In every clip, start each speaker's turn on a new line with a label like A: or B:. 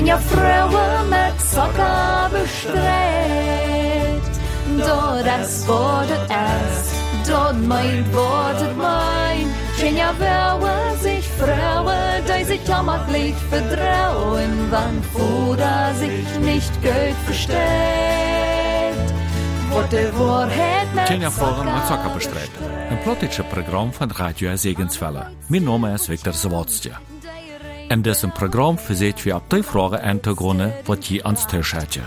A: Tjenja Frauen mit Zucker bestrebt. Dort es wurde es, dort meint wurde mein. Tjenja Frauen sich Frauen, die sich jammerlich vertrauen, wann Fuder sich nicht Geld versteht. Wurde Wahrheit mit
B: Fragen met Zucker bestrebt. Een plotische Programm van Radio Segenswelle. Mijn naam is Victor Zawodstje. In diesem Programm verseht wir ab die Frage Hintergründe, was je ans Tisch hätte.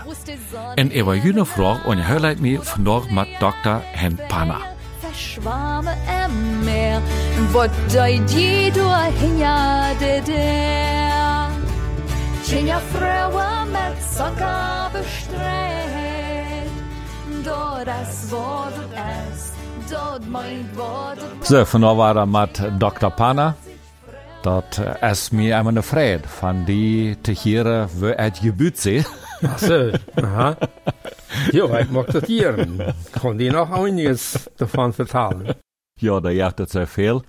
B: En über jene Frage unterhält mir vandaag mit Dr. Hen Panna.
A: Verschwammen im Meer, wat deed je doorheen ja de der? Tjenja Frauen mit Zucker bestrebt. Dort es wurde es, dort meint wurde
B: So, vandaag waren we met Dr. Panna. Dat is mir einmal eine Freude, van die te hier wo het gebuut zijn.
C: Ach so, aha. Ja, ich mag das Tieren. Kann dir noch einiges davon vertellen.
B: Ja, da jaagt het zo veel.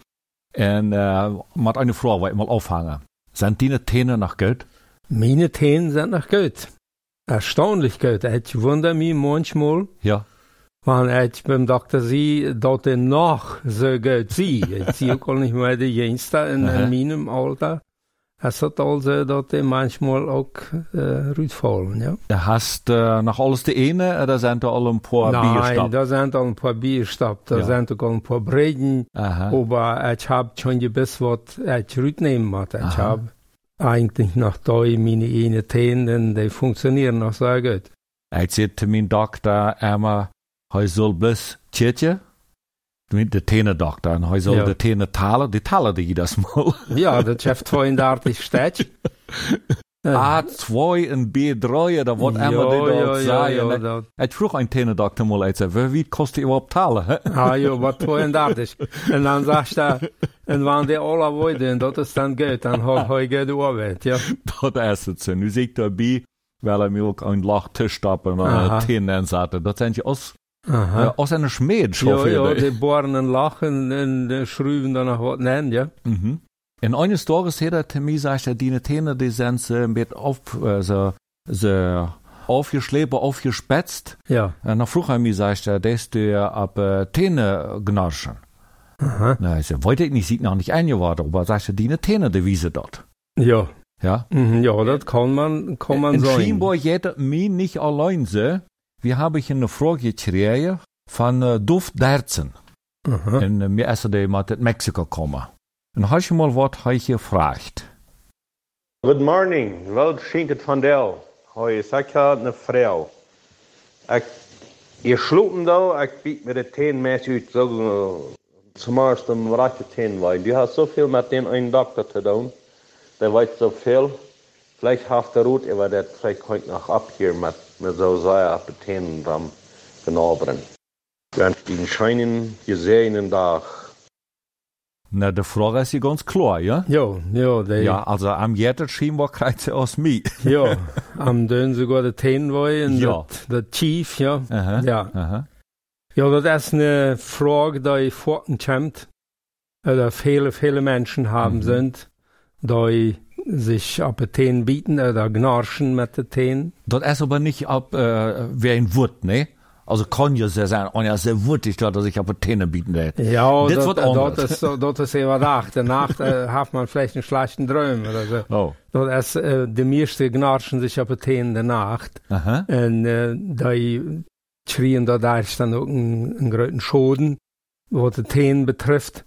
B: En uh, met een vraag wil ik mal aufhangen. Zijn die Täne noch gut?
C: Meine Themen sind noch gut. Erstaunlich gut. Ich wundere mich manchmal,
B: Ja.
C: Wenn ich beim Doktor sehe, dass er noch so gut sieht. Ich sehe auch nicht mehr die Jüngste in, in meinem Alter. Es hat also, er manchmal auch äh, rütfallen, ja.
B: Du hast äh, noch alles die eine, oder sind da alle ein paar
C: Nein,
B: Bierstappen?
C: da sind auch ein paar Bierstappen, da
B: Ja.
C: sind auch ein paar Breden.
B: Aha.
C: Aber ich hab schon gewiss, was ich rütnehmen muss. Ich
B: Aha.
C: hab eigentlich noch da meine eine Themen, die funktionieren noch sehr gut.
B: Ik zei te mijn dokter immer, hij zal bloß tjetje, de tenendokter, en hij zal
C: Ja.
B: de tenen talen, die talen die das mal.
C: Ja, das schafft 32 Städte.
B: A2 en B3, da wordt
C: ja,
B: immer die
C: ja,
B: dort
C: ja, ja, dat,
B: Ik vroeg een tenendokter mal, ik zei, wie die überhaupt talen?
C: ah, ja, was 32. Und dann sagst du, und wenn die alle wollen, das ist dann gut, dann hat er gut Arbeit, ja.
B: Dat is het zo. Nu zie ik daarbij, wel hij ook een laag tussenstappen en
C: Aha.
B: een tenen zaten. Dat zijn je als,
C: Aha.
B: äh, als een schmeed.
C: Ja, ja, die bohren und lachen und schruven dann noch was nennen, ja.
B: Mhm. En eines Tages hat er mir gesagt, er, die Täne, die sind so ein bisschen auf, äh, so, so aufgeschlebt, aufgespetzt.
C: Ja.
B: Und dann frug er mir, sagt er, dass du ja ab äh, Täne gnarschen.
C: Aha.
B: Na, ich sag, wollte ich nicht, sieht noch nicht eingewartet, aber sagt er, die Täne, die wiese dort.
C: Ja.
B: Ja?
C: Mhm, Ja, das kann man, kann man
B: In
C: sagen.
B: Schienborg jeder mir nicht allein so. Wir haben ich eine Frage gekriegt von äh, Duft Derzen.
C: Aha.
B: En äh, mir essen die mit Mexiko kommen. Und hast du mal was heute gefragt?
D: Good morning, wel schinket van Del. Hoi, ik had een vrouw. Ik, je sloten da, ik bied me de teen mes uit, zo, uh, zumeist een ratje teen wijn. Die had zoveel met den een dokter te doen. Der weet zoveel. Vielleicht haft der Rot, aber der vielleicht heute noch ab hier mit, mit so sehr ab den Teen dran genoberen. Wünsche Ihnen scheinen gesehenen Tag.
B: Na, de Frage ist ja ganz klar, ja?
C: Ja, ja, die,
B: Ja, also am Jetter scheinbar kriegt sie aus mir.
C: ja. Am dön sogar der Tenwoi und
B: Ja.
C: der Chief, ja.
B: Aha.
C: Ja.
B: Aha.
C: Ja, das ist eine Frage, die fortkommt, oder viele, viele Menschen haben
B: Mhm.
C: sind, die sich ab den Teen bieten oder gnarschen mit den Teen.
B: Das ist aber nicht ab, äh, wer ein Wurt, ne? Also kann ja sehr sein, und ja sehr wutig, dass er sich auf die Täne bieten will.
C: Ja,
B: wordt
C: dat,
B: anders.
C: is, zo- dat is heel wat acht. Danach äh, hat man vielleicht einen schlechten Traum oder so.
B: Oh.
C: Dat is, äh, de meeste gnarschen sich ab den Teen der Nacht.
B: Aha.
C: En äh, die schrien da, da ist dann auch ein, ein großen Schaden, was die Themen betrifft.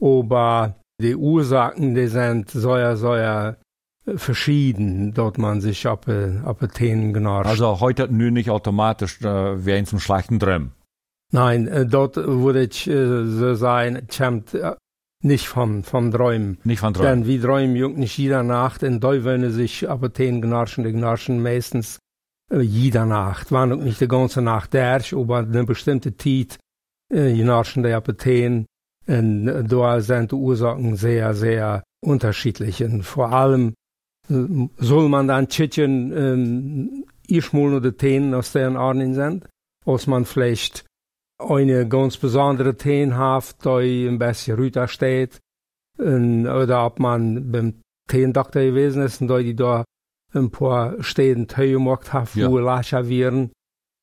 C: Aber die Ursachen, die sind sehr, sehr äh, verschieden, dort man sich ab, äh, ab Themen gnarscht.
B: Also heute nu nicht automatisch, äh, in zum schlechten Drum.
C: Nein, äh, dort würde ich äh, so sagen, kommt äh, nicht vom, vom Träumen.
B: Nicht von Drum.
C: Denn wie träumen jung nicht jeder Nacht, in wollen sich aber den gnarschen, die gnarschen meistens äh, jeder Nacht. Waren auch nicht die ganze Nacht derch, aber eine bestimmte Zeit äh, gnarschen die Apotheken. Und da sind die Ursachen sehr, sehr unterschiedlich. Und vor allem äh, soll man dann tschitchen, ähm, nur die Themen aus deren Ordnung sind, als man vielleicht eine ganz besondere Themen hat, die ein bisschen rüter steht, und, oder ob man beim Teendoktor gewesen ist und die da ein paar Städten gemacht hat,
B: Ja.
C: wo Lascha wären.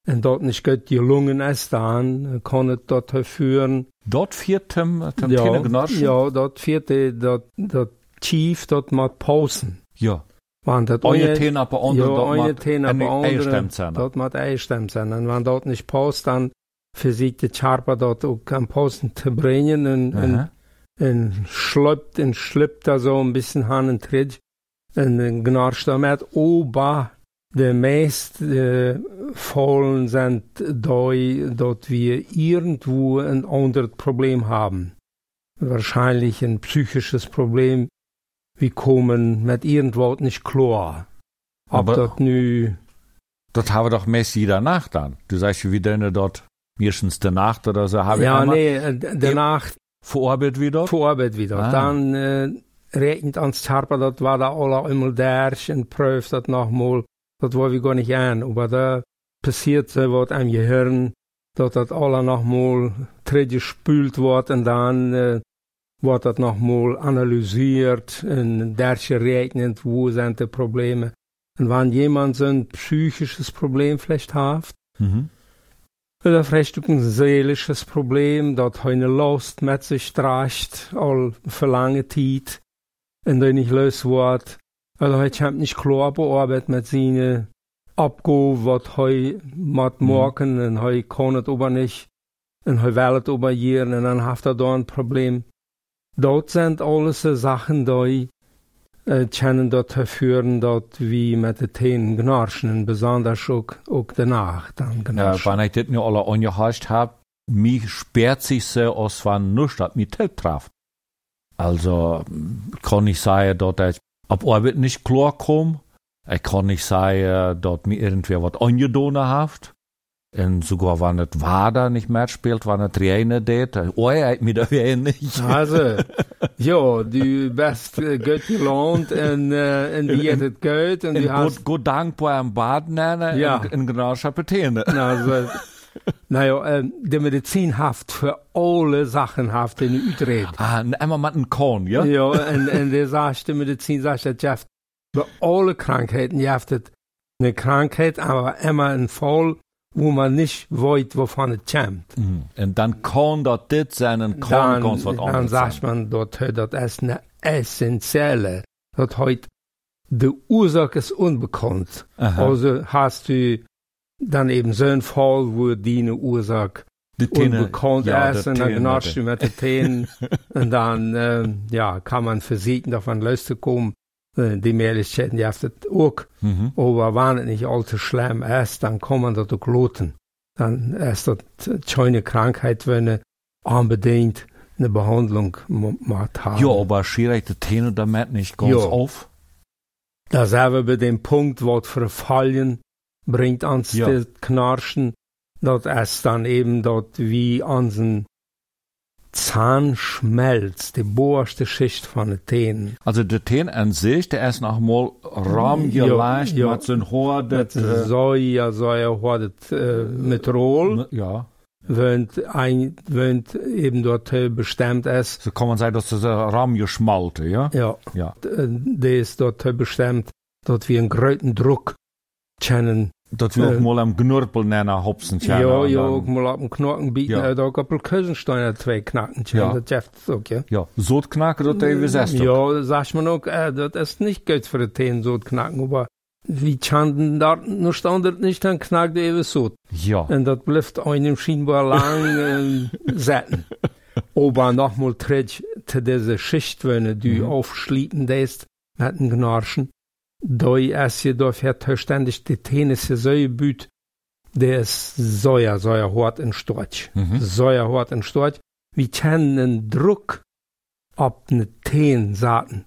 C: Und dort nicht gut gelungen ist, dann kann es dort führen.
B: Dort vier Tim, Tim
C: ja,
B: Gnarschen?
C: ja, dort vierte, dort, dort Chief, dort mal pausen.
B: Ja.
C: Want dat
B: eine- Tene aber andere,
C: ja,
B: dort
C: eine aber andere, dort macht Eierstemmt sein. Und wenn dort nicht paust, dann versucht der Charpa dort auch am Posten zu bringen und, und,
B: Aha.
C: und schlüpft und schlüpft da so ein bisschen Hand und Tritt und dann gnarscht damit. Aber die meisten äh, Fallen sind da, dort wir irgendwo ein anderes Problem haben. Wahrscheinlich ein psychisches Problem. Wir kommen mit irgendwas nicht klar. Ob
B: Aber-
C: dort nu,
B: Das haben wir doch meist jeder Nacht dann. Du sagst, wie denn dort, meistens der Nacht oder so, habe
C: ja,
B: ich einmal
C: nee, äh, danach
B: vor Arbeit wieder.
C: vor Arbeit wieder.
B: Ah.
C: Dann äh, regnet ans Charpa, dat war da alle einmal der und prüft das nochmal. Das war wir gar nicht an. Aber da passiert so was am Gehirn, dass das alle nochmal gespült wird und dann äh, wird das nochmal analysiert und derche regnet, wo sind die Probleme. Und wenn jemand so ein psychisches Problem vielleicht hat,
B: Mhm.
C: oder vielleicht ein seelisches Problem, dat eine Last mit sich trägt, all für lange Zeit, und dann nicht los wird. Also ich hab nicht klar bearbeitet mit seinen Abgaben, was he mit
B: Mhm.
C: morgen, und he kann es aber nicht, und he will es aber hier, und dann hat er da ein Problem. Dort sind alles Sachen, die äh, können dazu führen, dass wir mit den Themen gnarschen, und besonders auch, auch danach dann
B: Ja,
C: gnarschen.
B: wenn ich das nur alle angehascht hab, mich sperrt sich so, als wenn nichts hat mich Tipp traf. Also, kann ich sagen, dass ich ab Arbeit nicht klar komme. Ich kann nicht sagen, dass mir irgendwer was angedonnen hat. Und sogar, wenn es Wader nicht mehr spielt, wenn es Trainer tät, oh, er hat mir da wieder nicht.
C: Also, ja, du bist äh, gut gelohnt und, äh, und dir het gut und
B: Und
C: du hast,
B: gut, gut dankbar am Bad nennen,
C: Ja.
B: in, in genau Schapetene.
C: also, naja, äh, die Medizin haft für alle Sachen haft in Utrecht.
B: Ah, immer mit einem Korn, ja?
C: Ja, und, und die sagt, die Medizin sagt, dass Jeff, bei alle Krankheiten, ihr habt eine Krankheit, aber immer ein Fall, wo man nicht weiß, wovon es kommt.
B: Mhm. Und dann kann das dit sein, und kann
C: dann,
B: ganz was
C: dann
B: anderes
C: sagt
B: sein.
C: man dort, das ist eine essentielle, das heute die Ursache ist unbekannt.
B: Aha.
C: Also hast du dann eben so einen Fall, wo die eine Ursache
B: Die Täne-
C: unbekannt
B: ja,
C: ist
B: die
C: und dann du mit den Tänen und dann ähm, ja, kann man versuchen, davon loszukommen. Äh, Die Möglichkeiten, die haben das auch.
B: Mhm.
C: Aber wenn es nicht allzu schlimm ist, dann kann man das auch loten. Dann ist das keine Krankheit, wenn man unbedingt eine Behandlung macht haben.
B: Ja, aber schierig die Täne damit nicht ganz
C: Ja.
B: auf.
C: Da sind wir bei dem Punkt, was verfallen bringt ans
B: Ja.
C: das Knarschen. Das ist dann eben dort wie unseren Zahn schmelzt, die bohrste Schicht von den Tänen.
B: Also der Täne an sich, der ist noch mal ram
C: Ja, ja.
B: mit so ein
C: das,
B: äh,
C: Säuer, Säuer hat es äh, mit Roll,
B: ja.
C: wenn ein, wenn eben dort äh, bestimmt ist.
B: So kann man sagen, dass das ein ram geschmalte, ja?
C: Ja,
B: Ja.
C: äh, der ist dort äh, bestimmt, dort wir einen großen Druck kennen.
B: Dat
C: Äh,
B: auch mal am Gnurpel nennen, Hopsen,
C: Ja, ja, ook mal op een bieten.
B: Ja.
C: Ja. ook op een Kösensteiner twee knacken.
B: Ja.
C: Ja. Dat jeft ook, ja.
B: Ja, so knacken, dat even zes.
C: Ja, sagt man auch, äh, das ist nicht gut für die Teen so knacken, aber wie Chanden dort nur standet nicht, dann knackt er eben so.
B: Ja.
C: Und das bleibt einem scheinbar lang äh, setzen. Aber nochmal tritt zu dieser Schicht, wenn du
B: Mhm.
C: aufschließen lässt mit dem Gnarschen, da ist je dafür zuständig, die Tennis so gebüht, der ist sehr, sehr hart in Storch.
B: Mhm.
C: Sehr hart in Storch. Wir können einen Druck auf eine Teen saten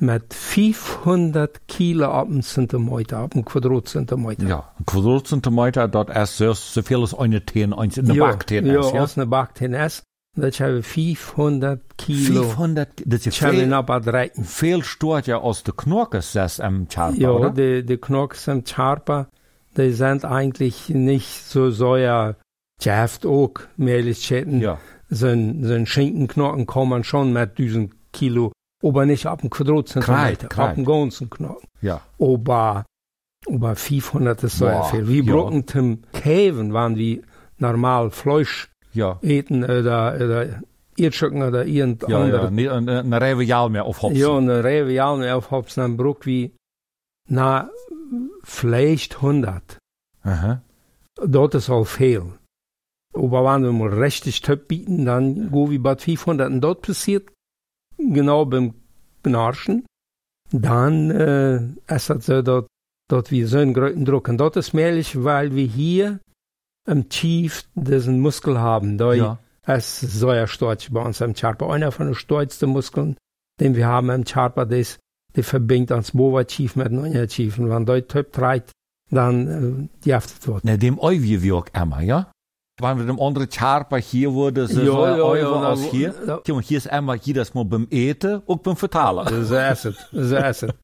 C: mit 500 Kilo auf einen Zentimeter, auf einen Quadratzentimeter.
B: Ja, ein Quadratzentimeter, dat ist so, so viel als eine Teen, eins in der
C: ja,
B: Backteen
C: ja,
B: ist, ja?
C: als eine Backteen ist. Dat hebben 500 kilo.
B: 500, das ist
C: we
B: viel,
C: nou bedrijven.
B: viel stort ja aus der Knorkes, das am Charpa,
C: Ja,
B: oder?
C: die, die Knoks im Charpa, die sind eigentlich nicht so sehr, Jaft auch, Möglichkeiten.
B: Ja.
C: So ein, so ein Schinkenknochen kann man schon mit 1000 Kilo aber nicht ab dem Quadratzentimeter, ab dem ganzen Knochen.
B: Ja.
C: Aber, aber 500 ist so viel. Wie
B: ja.
C: Brocken zum Käven waren wie normal Fleisch
B: Ja.
C: eten oder, oder Erdstücken oder irgend
B: Ja,
C: andere
B: ja. Niet een, een reviaal meer of hopsen.
C: Ja, eine Revial mehr auf Hopsen Bruck wie na vielleicht 100.
B: Aha.
C: Dort ist auch viel. Aber wenn wir mal richtig top bieten, dann go wie bei 500. Und dort passiert genau beim Knarschen, dann äh, ist das so, dort, dort wie so einen großen Druck. Und dort ist mählich, weil wir hier im Chief diesen Muskel haben. Da
B: Ja.
C: es ist so ein Storch bei uns im Charpa. Einer von den stolzsten Muskeln, den wir haben im Charpa, das, der verbindet uns Bova Chief mit. Und wenn dort top treibt, dann äh, jaftet wird.
B: Nee, dem Oivje wie auch immer, ja? Wanneer we dem andere Charpa hier worden, ze
C: Ja,
B: zo
C: ja, ja,
B: Oive
C: nou,
B: als hier.
C: ja.
B: Want hier is Emma, hier dat is maar beim eten, ook beim vertalen.
C: Zo is het. Zo is het.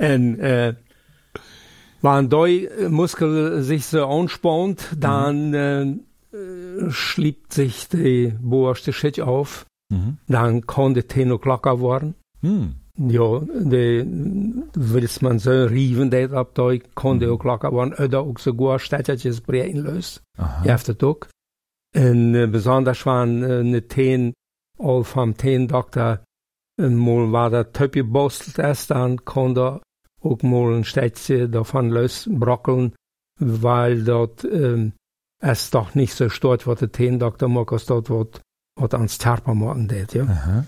C: En äh, wenn der Muskel sich so anspannt, dann äh, äh, schliebt sich die boerste Schicht auf.
B: Mhm.
C: Dann kann der Tenor klacker werden.
B: Hm.
C: Ja, de, willst man so rieven, dat ab da kann der auch klacker werden. Oder auch sogar Städtertjes breien löst. Hebt het ook. En uh, besonders van uh, de teen, al van teendokter, en mal waar dat tupje bostelt is, dan kon er ook mal een steetje davon losbrokkeln, weil dort ähm, es doch nicht so stört, was der Teendokter mag, als dort wat, wat ans Terper machen deed, ja.
B: Aha.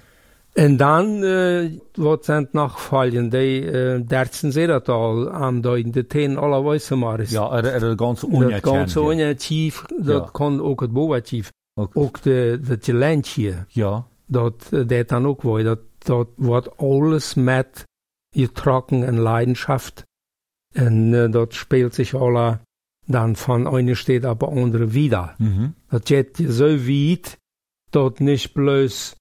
C: En dan, uh, wat zijn nog vallen, die uh, dertsen ze dat al aan de, de teen alle wijze maar is.
B: Ja, er, er ganze Unia
C: kan zo
B: kennen.
C: initiatief, dat
B: Ja.
C: kan ook het boatief.
B: Ook.
C: Ook de, de talentje,
B: Ja.
C: dat eh, dat dan ook wel. Dat, dat wordt alles met getrokken en leidenschaft. En uh, dat speelt zich alle dan van eine steht aber andere wieder.
B: Mhm.
C: Jet je zo weit, dat niet bloos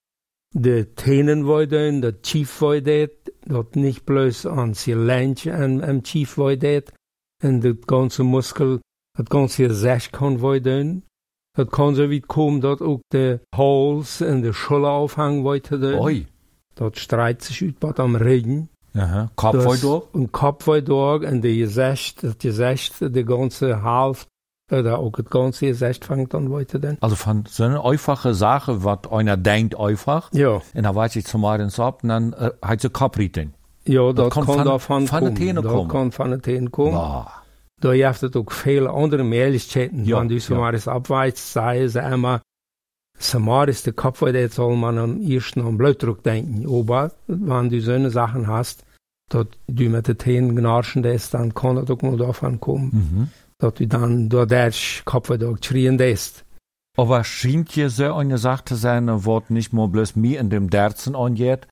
C: de tenen worden, dat chief worden, dat niet bloos aan zijn lijntje en, en chief worden, en dat ganze muskel, dat ganze zes kan worden. Dat kan zo weit komen dat ook de hals en de scholle afhang worden.
B: Oi.
C: Dat strijdt zich uit wat am reden.
B: Aha. Kopf door.
C: Een kop wordt door en de gezicht, dat gezicht, de ganze half, oder ook het ganze gezicht vangt dan worden.
B: Also von so einer einfachen Sache, was einer denkt einfach,
C: Ja.
B: und dann weiß ich zum Beispiel ab, und dann äh, hat sie Kopfrieten.
C: Ja, dat,
B: kan
C: kan
B: van-
C: daarvan
B: van de
C: komen.
B: tenen
C: dat
B: komen.
C: kan van de tenen komen.
B: Wow.
C: Daar heeft het ook vele andere Möglichkeiten.
B: Ja,
C: Wenn du
B: ja.
C: Samaris abweichst, sei es einmal, Samaris, der Kopf, jetzt soll man am ersten an Blutdruck denken. Aber wenn du so eine Sachen hast, dass du mit den Tenen gnarschen lässt, dann kann das auch mal davon kommen,
B: Mhm.
C: dass du dann durch der Kopf auch schreien lässt.
B: Aber scheint hier so eine Sache zu sein, was nicht nur bloß mir in dem Derzen angeht.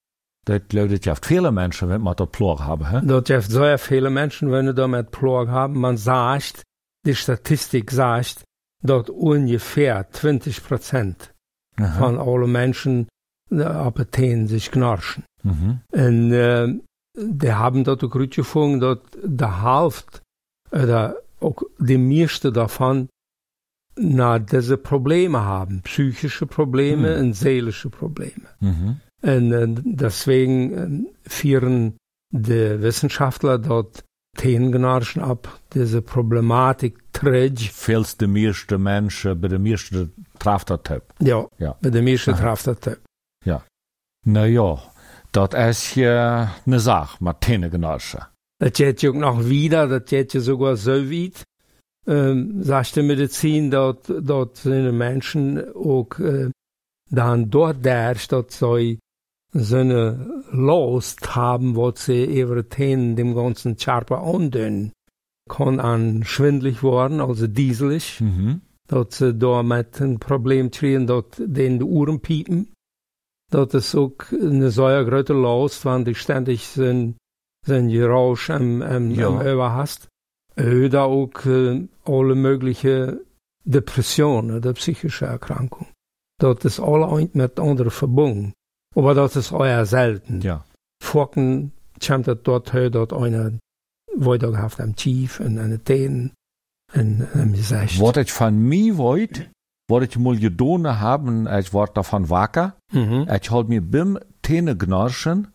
B: Das glaubt ja viele Menschen, wenn man das Plor haben. He?
C: Dat heeft sehr viele Menschen, wenn du damit Plog haben, man sagt, die Statistik sagt, dass ungefähr 20 Prozent von allen Menschen äh, Appetit sich knarschen.
B: Mhm.
C: Und äh, die haben dort auch gut gefunden, dass der Hälfte oder auch die meiste davon na, diese Probleme haben, psychische Probleme
B: Hm.
C: und seelische Probleme.
B: Mhm.
C: Und äh, deswegen äh, führen die Wissenschaftler dort Themengnarschen ab, diese Problematik Träg,
B: Vielst de meeste Menschen, bei de meeste traf dat heb.
C: ja,
B: Ja.
C: bei der meisten
B: Aha.
C: trifft das.
B: Dat is je eine Sache, mit Tennengenossen.
C: Das geht ja auch noch wieder, das geht ja sogar so weit, ähm, sagt die Medizin, dort, dort sind Menschen auch äh, dann dort der, dort so eine Lust haben, was sie ihre Themen dem ganzen Charpa andünnen. Kann an schwindlig worden, also dieselig,
B: Mhm.
C: dat ze daar met een probleem kriegen, dat den de Uhren piepen. Dat is ook een zeer grote last, want die ständig zijn, zijn Geräusch am, am,
B: Ja.
C: am Ohr hast. Oder auch äh, alle möglichen Depressionen, der psychische Erkrankung. Dat is alle mit anderen verbunden. Aber dat is eher selten.
B: Ja.
C: Fokken komt het dort her, dat einer weiter gehabt am Tief und an den Tenen und am Gesicht.
B: Wat ich von mir wollt, wat ich mal gedonen haben, ich ward davon wacker,
C: Mhm.
B: ich halt mir beim Tennengnoschen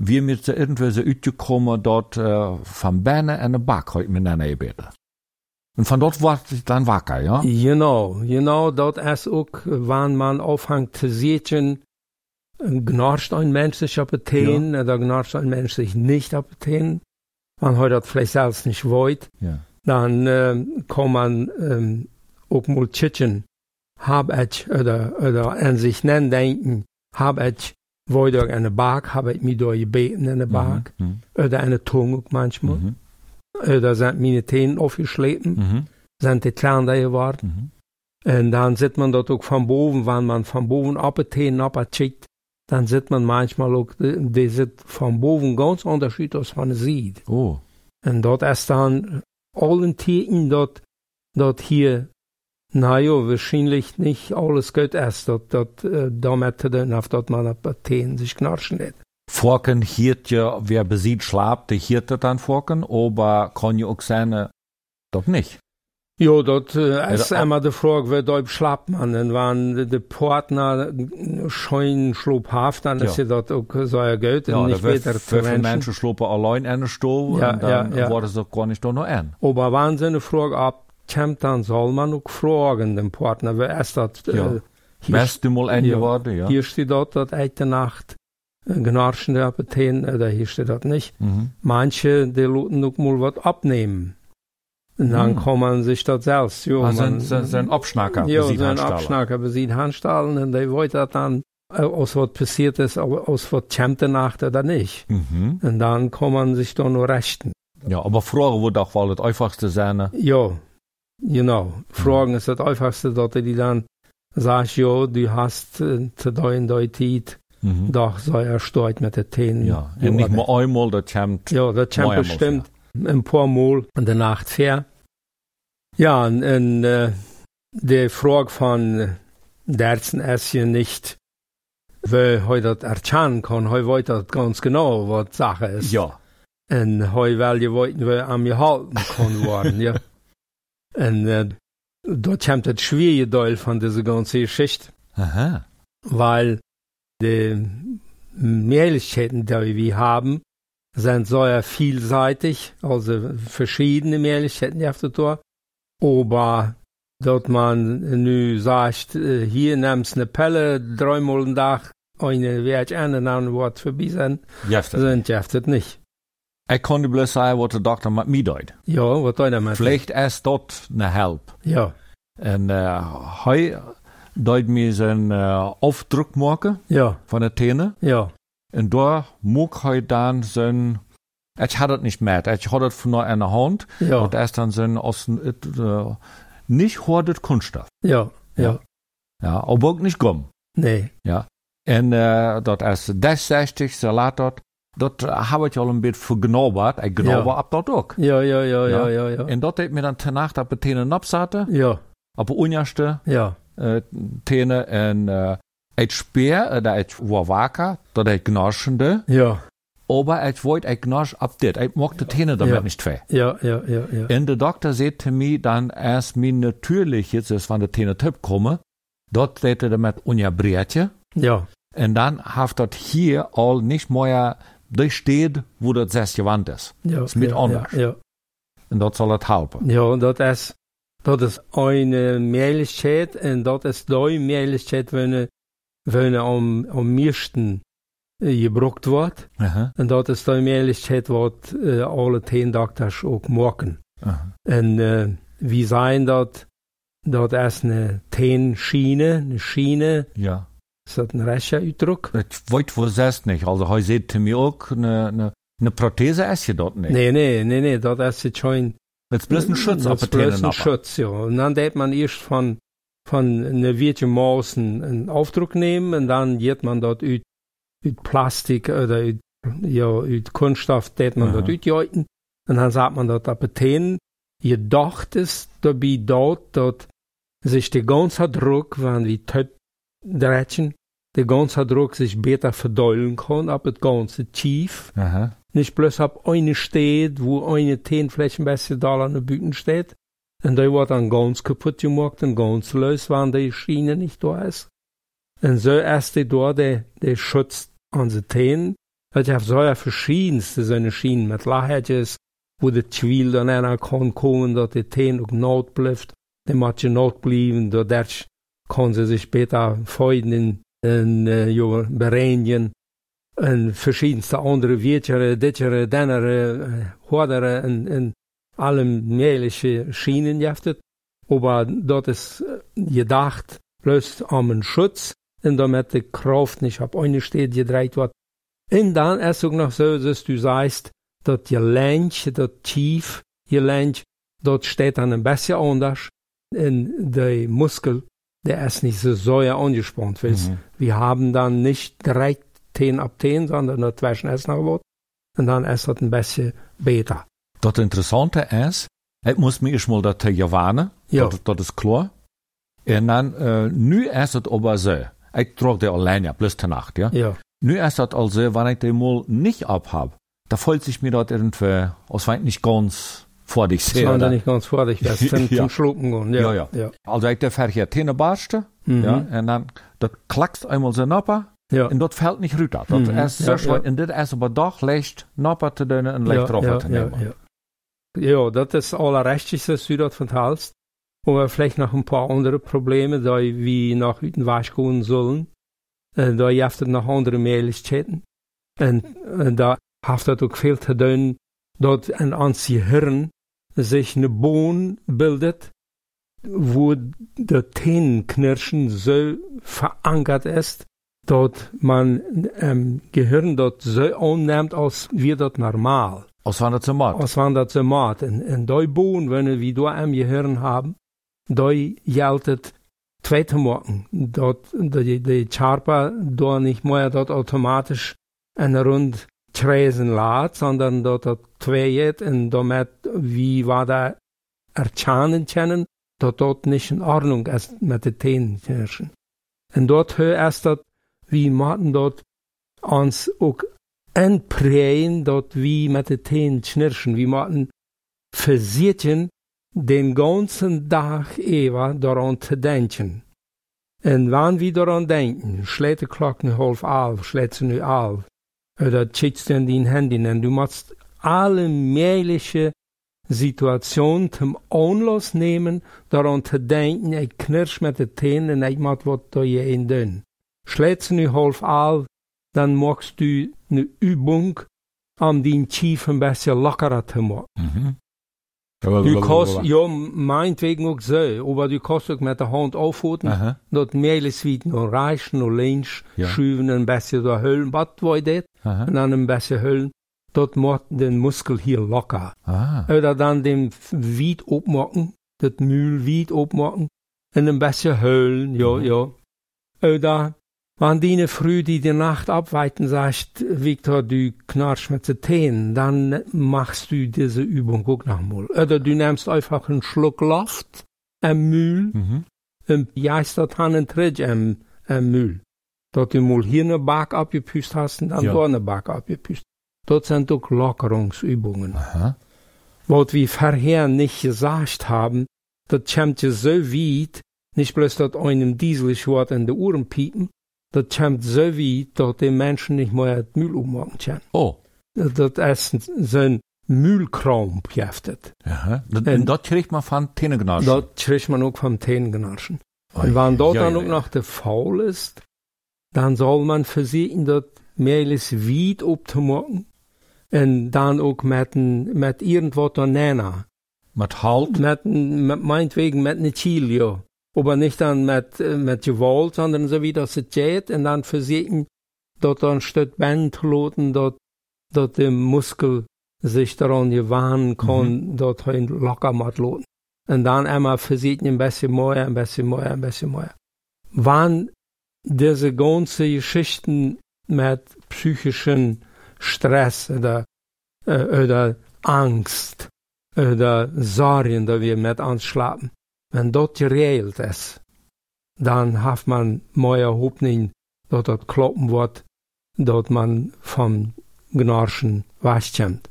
B: wir mit so irgendwo so uitgekommen dort äh, von Berne en de Bak heute miteinander gebeten. Und von dort war ich dann wacker, ja?
C: Genau, genau, dort ist auch, wann man aufhängt zu sehen, gnarscht ein Mensch sich appeteen, ja. oder gnarscht ein Mensch sich nicht appeteen, man heute das vielleicht selbst nicht wollt,
B: Ja.
C: dann äh, kann man ähm, auch mal tschitschen, hab ich, oder, oder an sich nennen denken, hab ich, wollt ich eine Bag, hab ich mir da gebeten in der Bag,
B: Mhm.
C: oder eine auch manchmal,
B: Mhm.
C: oder sind meine Themen aufgeschleten,
B: Mhm.
C: sind die kleiner geworden.
B: Mhm.
C: En dan zit man dat ook van boven, wanneer man van boven op het teen op het schikt, dan zit man manchmal ook, die, die zit van boven ganz onderscheid als de ziet.
B: Oh.
C: En dat is dan allen teken dat, dat hier, naja, wahrscheinlich nicht alles gut ist, dat, dat uh, damit te doen heeft dat man het teen zich knarschen heeft.
B: Forken hiert ja, wer besieht schlabt, der hiert das dann Forken, aber kann ja auch sein, äh, doch nicht.
C: Ja, dat uh, is
B: Ja,
C: immer de vraag, waar daar slaapt man. En wanneer de, de partner schön sloophaft, dan is
B: Ja.
C: je dat ook zo goed.
B: Ja,
C: en
B: da
C: nicht weiter zu Menschen.
B: Menschen schluppen allein in der Stove
C: Ja,
B: und dann
C: ja, ja.
B: wurde es gar nicht da noch an.
C: Aber wenn sie eine Frage abkommt, dann soll man auch fragen, den Partner, wer ist das?
B: Ja.
C: Äh, hier,
B: Bist du mal ein
C: Ja.
B: geworden, ja?
C: hier steht dort, dass eine Nacht äh, gnarschende Appetit, oder hier steht das nicht.
B: Mhm.
C: Manche, die lassen auch mal was abnehmen. Und dann
B: Hm.
C: kann man sich das selbst, ja,
B: Also
C: man,
B: sind, sind Abschnacker,
C: ja,
B: besieht
C: so ein
B: Handstaller.
C: Abschnacker besieht Handstahlen, und wollen das dann, äh, aus was passiert ist, aus was die Nacht oder nicht.
B: Mhm.
C: Und dann kann man sich da nur rechten.
B: Ja, aber früher wurde auch wohl das einfachste sein. ne?
C: Ja, genau. Fragen ist das einfachste, dass du die dann sagst, ja, du hast äh, zu dein dein Zeit,
B: Mhm.
C: doch sei er steuert mit den Themen.
B: Ja, und nicht mal einmal, das kommt.
C: Ja, das kommt
B: Mehrmals,
C: bestimmt ein paar Mal in der Nacht fair. Ja, und, und äh, die Frage von Derzen ist ja nicht, wer heute das erkennen kann, heute weiß das ganz genau, was Sache ist.
B: Ja.
C: En hij wel je weet we aan je houden kon worden, ja. En uh, dat komt het schwierige deel van deze ganze Geschichte,
B: Aha.
C: weil die Möglichkeiten, die wir haben, sind sehr vielseitig, also verschiedene Möglichkeiten auf der Tor. Aber dort man nu sagt, äh, hier nimmst eine Pelle, dreimal am Tag, eine wird an und dann wird vorbei sein, sind jeft het
B: Ich konnte bloß sagen, was der Doktor mit mir deut.
C: Ja, wat doe je damit?
B: Vielleicht ist dort eine Help.
C: Ja,
B: Und äh, heu deut mir so einen äh, Aufdruck machen
C: ja,
B: von der Täne.
C: ja.
B: Und da mag heu dann so ein, ich hatte das nicht mehr, ich hatte das von nur einer Hand.
C: Ja,
B: Und da ist dann ein, aus, äh, nicht hordet Kunststoff.
C: ja, ja.
B: Ja, aber auch nicht Gumm.
C: Nee,
B: En uh, dat is 60, Salat dat, dat heb ik al een beetje vergnobberd. Ik gnobber
C: Ja.
B: op dat ook.
C: ja, ja, ja,
B: Ja.
C: ja, ja, ja.
B: En dat heeft me dan ten nacht op de tenen opzaten,
C: Ja,
B: op de onjaste
C: ja,
B: uh, tenen. En uh, ik speer, uh, dat ik war dat ik gnaschende.
C: ja,
B: Aber weet, ik gnasch op dit. Ik mag de tenen damit
C: Ja.
B: nicht twee.
C: ja, ja, ja, ja.
B: En de dokter zei te mij dan, als mir natürlich jetzt ist, van de tenen typ komen, dat deed er met onja breetje.
C: Ja,
B: En dan heeft dat hier al niet meer de steed wo dat zes gewand is.
C: ja.
B: Is mit
C: ja,
B: anders.
C: Ja, ja.
B: En dat zal het helpen.
C: ja, dat is, dat is een Möglichkeit en dat is die Möglichkeit, wenn, wenn am, am meisten äh, gebruikt wordt.
B: Aha,
C: En dat is die Möglichkeit, wat äh, alle Teendokters ook maken.
B: aha.
C: En äh, wie zijn dat? Dat is een teenschiene, een schiene,
B: Ja.
C: Is een rechtse uitdruk?
B: Ik weet voor zes niet. Also, hij zei te mij ook, een, een, een prothese is je dat niet.
C: Nee, nee, nee, nee, dat is het schon.
B: Het is bloß een schutz
C: Dat
B: op
C: is
B: het
C: bloß een
B: nappen.
C: Schutz, ja. Und dann deed man eerst van, van een weertje Maus een, een Aufdruck nemen en dan geht man dat uit, uit Plastik oder uit, ja, uit Kunststoff, deed man dat uitjuiten. En dan sagt man dat op het teen. Gedacht ist dabei dort, dat sich der ganze Druck, wenn wir Dreschen, der ganze Druck sich besser verdollen kann, ab das ganze tief.
B: Aha.
C: Nicht bloß ab eine steht, wo eine Tenflächen besser da an der Bühne steht. Und der wird dann ganz kaputt gemacht und ganz los, wenn die Schiene nicht da ist. Und so ist die da, der, der schützt unsere Teen. Het heeft zo verschiedenste zijn schienen met lachertjes, wo de twiel dan einer kan komen dat de teen ook nood blijft. Dan moet je nood blijven, dat kan ze zich beter feuden in, in uh, jo, bereinigen. En verschiedenste andere wiertjere, ditjere, dennere, uh, hoordere en, en alle mögliche Schienen heeft het. Aber dat is gedacht bloß om een schutz en damit de kracht niet op eine steed gedreht wordt. En dan is ook nog zo, dat du sagst, dat je lijntje, dat tief, je lijntje, dat steht dan een beetje anders. En de muskel, der ist nicht so sehr angespannt. Mhm. Wir haben dann nicht direkt 10 ab 10, sondern ist noch was. Und dann ist das ein bisschen besser.
B: Das Interessante ist, ich muss mir erstmal das gewöhnen, ja. das, das ist klar. Und dann, äh, nu ist es aber so, ich trage die allein ja, bloß die Nacht, ja?
C: Ja.
B: Nu ist das also, wenn ich den mal nicht abhab, da fühlt sich mir dort irgendwie, als wenn ich nicht ganz vor dich sehe.
C: Das war nicht ganz vor dich, das zum,
B: ja.
C: zum Schlucken gehen. Ja,
B: ja, ja.
C: ja.
B: Also ich der hier Täne barste,
C: Mhm.
B: ja, und dann, das klackst einmal so napper,
C: Ja.
B: und das fällt nicht runter. Das
C: Mhm.
B: ist
C: Ja,
B: so
C: ja.
B: und das ist aber doch leicht napper zu tun und leicht drauf
C: ja,
B: zu
C: ja,
B: nehmen.
C: ja. ja, dat is allerrechtjes dat u dat vertaalst. Maar vielleicht nog een paar andere problemen, dat we nog uit een wasch gaan zullen. En daar heeft het nog andere Möglichkeiten. En, en daar heeft het ook veel te doen, dat in ons Gehirn sich eine Bohn bildet, wo der Tännenknirschen so verankert ist, dass man im Gehirn dort so annimmt, als wir dort normal.
B: Als wenn das so macht.
C: Als. En, en die boon, wenn wir da am Gehirn haben, da geldt het twee te maken. Dat de, de Charpa da nicht mehr dort automatisch een rund kreisen laat, sondern dat dat het en damit wie war da erchanen kennen, dat dat nicht in Ordnung ist mit den Tänenknirschen. En dort hör erst dat, wie maten dort ons ook entpreien dat wie met de teen knirschen, wie maten versiertjen den ganzen Tag ewa daran te denken. En wann wir daran denken, schlägt die Glocken half auf, schlägt sie nu auf, oder schickst du in dein Handy, und du machst alle mögliche Situationen zum Anlass nehmen, daran zu denken, ich knirsch mit den Tänen, ich mach was da je in dünn. Schlägt sie nu half auf, dann machst du eine Übung, um den Chief ein bisschen lockerer zu machen.
B: Mhm.
C: Du kannst, ja, meinetwegen auch so, aber du kannst auch mit der Hand aufhalten,
B: Aha.
C: dat möglichst wie noch rechts, noch links,
B: Ja.
C: schuiven, ein bisschen da hüllen, was war das?
B: Aha.
C: Und dann ein bisschen hüllen, dat macht den Muskel hier locker.
B: Ah.
C: Oder dann den Wied opmachen, das Mühl Wied opmachen, und ein bisschen hüllen, ja,
B: Mhm.
C: ja. Oder, wenn die früh die die Nacht abweiten, sagst, Victor, du knarsch mit den Zähnen, dann machst du diese Übung auch nochmal. Oder du nimmst einfach einen Schluck Luft, am Mühl,
B: Mhm.
C: und jagst aan een tridge am, am Mühl. Dat du mal hier eine Bak abgepüst hast und dann
B: Ja.
C: da eine Bak abgepüst. Dat sind auch Lockerungsübungen.
B: Aha.
C: Was wir vorher nicht gesagt haben, das kommt ja so weit, nicht bloß, dass einem dieselig wird in die Ohren piepen, das kommt so weit, dass die Menschen nicht mehr das Müll ummachen können.
B: Oh.
C: Das ist so ein Mühlkrampf geheftet.
B: Aha. Und das kriegt man von Tänegnarschen.
C: Das kriegt man auch vom Tänegnarschen.
B: Oi,
C: Und wenn dort
B: ja,
C: dann
B: ja,
C: auch
B: ja.
C: noch der Faul ist, dann soll man versuchen, das möglichst weit abzumachen. Und dann auch mit, mit irgendwas da nennen.
B: Mit Halt.
C: Mit, mit, meinetwegen mit einer ja. Aber nicht dann mit, äh, mit Gewalt, sondern so wie das es geht. Und dann versuchen, dort dann statt Band zu lassen, dort, dort der Muskel sich daran gewöhnen kann, dort ein locker mal lassen. Und dann einmal versuchen, ein bisschen mehr, ein bisschen mehr, ein bisschen mehr. Wann diese ganze Geschichten mit psychischen Stress oder, äh, oder Angst oder Sorgen, die wir mit uns schlafen, wenn dort geregelt ist, dann hat man mehr Hoffnung, dass das kloppen wird, dass man vom Gnarschen wegkommt.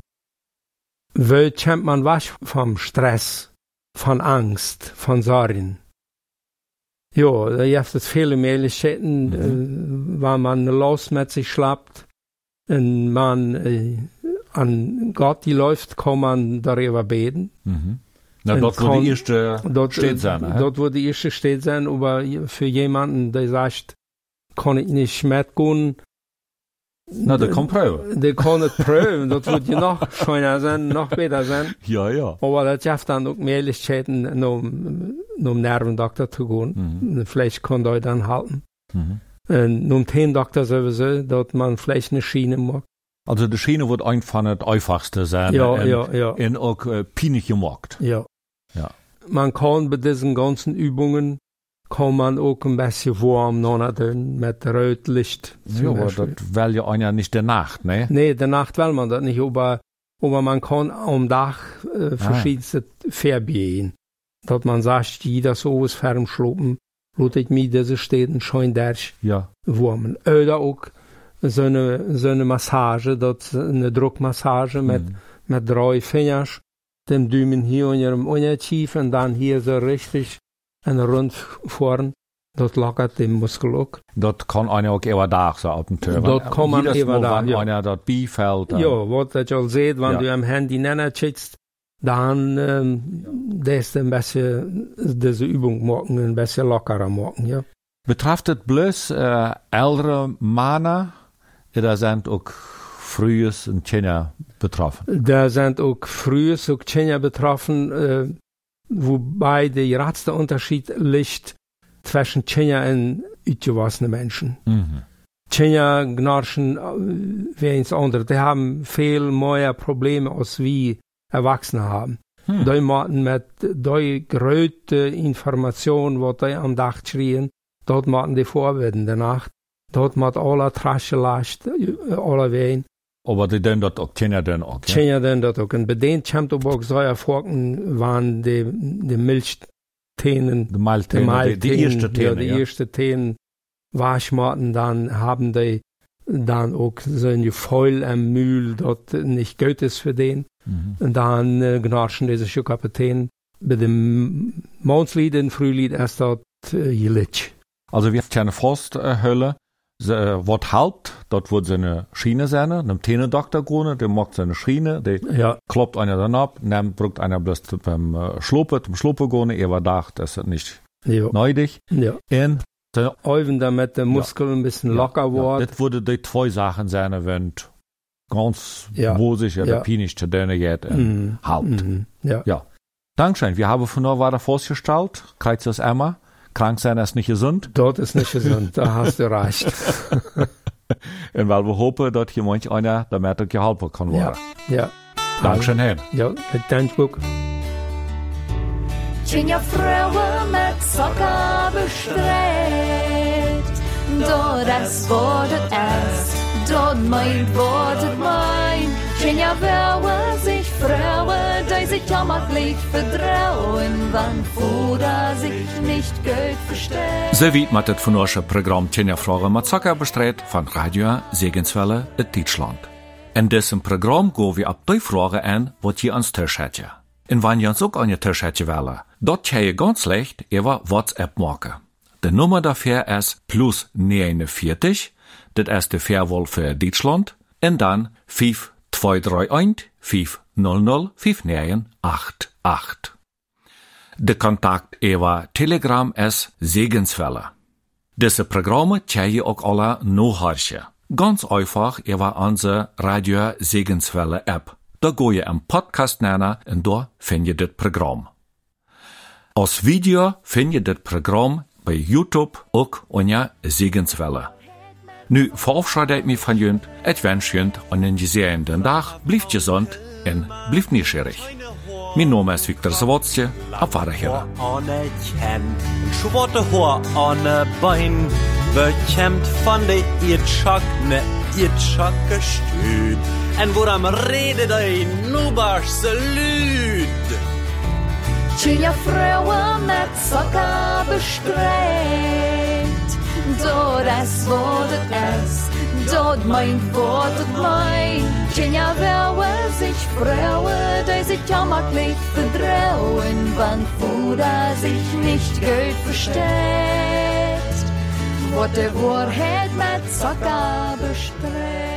C: Weil kommt man weg vom Stress, von Angst, von Sorgen? Ja, da gibt es viele Möglichkeiten, äh, weil man los mit sich schlappt. und man äh, an Gott die läuft, kann man darüber beten.
B: Mhm.
C: Und
B: dort,
C: kann-
B: die erste
C: Dort,
B: steht sein.
C: äh, dort, wo die erste steht sein, aber für jemanden, der sagt, kann ich nicht mitgehen,
B: Na, der kommt prüfen.
C: der kann nicht prüfen, das wird ja noch schöner sein, noch besser sein.
B: Ja, ja.
C: Aber das schafft dann auch Möglichkeiten, um, um Nervendoktor zu gehen.
B: Mhm.
C: Vielleicht kann der dann halten.
B: Mhm.
C: Und um den Doktor sowieso, dass man vielleicht eine Schiene macht.
B: Also die Schiene wird einfach das einfachste sein.
C: Ja,
B: und,
C: ja, ja.
B: Und auch äh, pinig gemacht.
C: Ja.
B: Ja.
C: Man kann bei diesen ganzen Übungen kann man auch ein bisschen warm tun mit Rotlicht. zum
B: Ja, aber das will ja einer nicht der Nacht, ne?
C: Nee, der Nacht will man das nicht, aber, aber man kann am Tag äh, verschiedenste Färbien. Dass man sagt, jeder so ist ferm schlupen, ich mir diese Städten schön durch
B: Ja.
C: warmen. Oder auch so eine, so eine Massage, das eine Druckmassage mit,
B: Mhm.
C: mit drei Fingern, dem Daumen hier und ihrem Unterkiefer und dann hier so richtig ein Rund vorn. Das lockert den Muskel auch.
B: Dat kan einer auch überdag so auf dem Tür.
C: Dat kan man
B: Mal,
C: überdag,
B: wenn
C: ja.
B: einer dat bifällt. dann-
C: Ja, dat je al ziet, wenn
B: Ja.
C: du am Handy nennen schickst, dann ähm, das ein bisschen diese Übung machen, ein bisschen lockerer machen, ja.
B: Betrifft het bloß äh, ältere Männer, oder sind auch frühes und Kinder betroffen?
C: Da sind auch frühe Kinder betroffen, äh, wobei der größte Unterschied liegt zwischen Kinder und ausgewaschenen Menschen.
B: Mhm.
C: Kinder gnarschen äh, wie ins andere. Die haben viel mehr Probleme als wir Erwachsene haben.
B: Hm.
C: Die moeten met die grote Information, wat die am Tag schrien, dort moeten die voorbereiden de Nacht. Dort moet alle trasje last, alle ween.
B: Aber die tun dat auch Kinder dann auch. Ja?
C: Tjenja den dat ook. En bedient komt op ook zo erfolgen, waren de, de Milchtenen,
B: Die Maltene,
C: de
B: die, die erste
C: ja,
B: Tene,
C: de
B: ja.
C: eerste Tenen Waschmatten, dann haben die dann auch so ein Gefühl am Mühl, dort nicht gut ist für den.
B: Mhm.
C: Und dann äh, gnarschen diese Schuhkapitän bei dem Mondslied und Frühlied erst dort äh, gelitsch.
B: Also wir haben keine Forsthölle. Äh, wat halt, dort wird seine Schiene sein, einem Tenendoktor gehen, der macht seine Schiene, der
C: Ja,
B: kloppt einer dann ab, dann braucht einer bloß beim äh, Schluppe, zum Schluppe gehen, er war da, das ist nicht
C: ja,
B: neidig.
C: ja.
B: Und seine
C: Oven damit der Muskel ein bisschen locker
B: Ja,
C: wird.
B: das würde die zwei Sachen sein, wenn ganz
C: Ja.
B: wosig
C: Ja.
B: pinisch zu denen geht und
C: Mhm.
B: halt.
C: Mhm. Ja.
B: Ja. Dankeschön. Wir haben von nur weiter vorgestellt. Kreuz das Emma. Krank sein ist nicht gesund.
C: Dort ist nicht gesund, da hast du recht.
B: Und weil wir hoffen, dass hier manch einer damit auch geholfen kann
C: Ja,
B: werden.
C: ja.
B: Dankeschön, Herr.
C: Ja, Dankbuch.
A: Tjenja Frauen mit bestrebt. Dort es dort mein. Frauen sich Frauen, die sich jammerlich vertrauen, wann Fuder sich nicht gut versteht.
B: So wie mit das von unserem Programm Tjenja Fragen mit Zucker bestreut von Radio Segenswelle in Deutschland. In diesem Programm gehen wir ab die Fragen an, was ihr ans Tisch hätte. Und wenn ihr uns auch an ihr Tisch hätte wollen, dort kann ihr ganz leicht über WhatsApp machen. Die Nummer dafür ist plus 49, das ist die Fairwall für Deutschland, und dann 5231 500 5988. De Kontakt über Telegram ist Segenswelle. Diese Programme kann je auch alle nachhören. Ganz einfach über unsere Radio Segenswelle App. Da go je een Podcast nennen en daar vind je dit programma. Als video vind je dit programma bij YouTube ook onder Segenswelle. Nu verabschiede ik me van jullie. Ik wens jullie een gezegende dag. Blijf gezond en blijf nieuwsgierig. Mijn naam is Victor Zawotje. Op Wiederhören.
E: anerkennt. Ein schwarze Haar an ne Bein, bekämmt von de Irtschak ne Irtschak gestüt. En wo am Rede de nubarste Lüd.
A: Tjenja Frauen mit Socker bestrebt. Dort es es, dort meint wordet mein. Tjenja Frauen sich Frauen, die sich jammerlich vertrauen, wann Fuder sich nicht gut versteht. Wat de Wahrheit mit Socker bestrebt.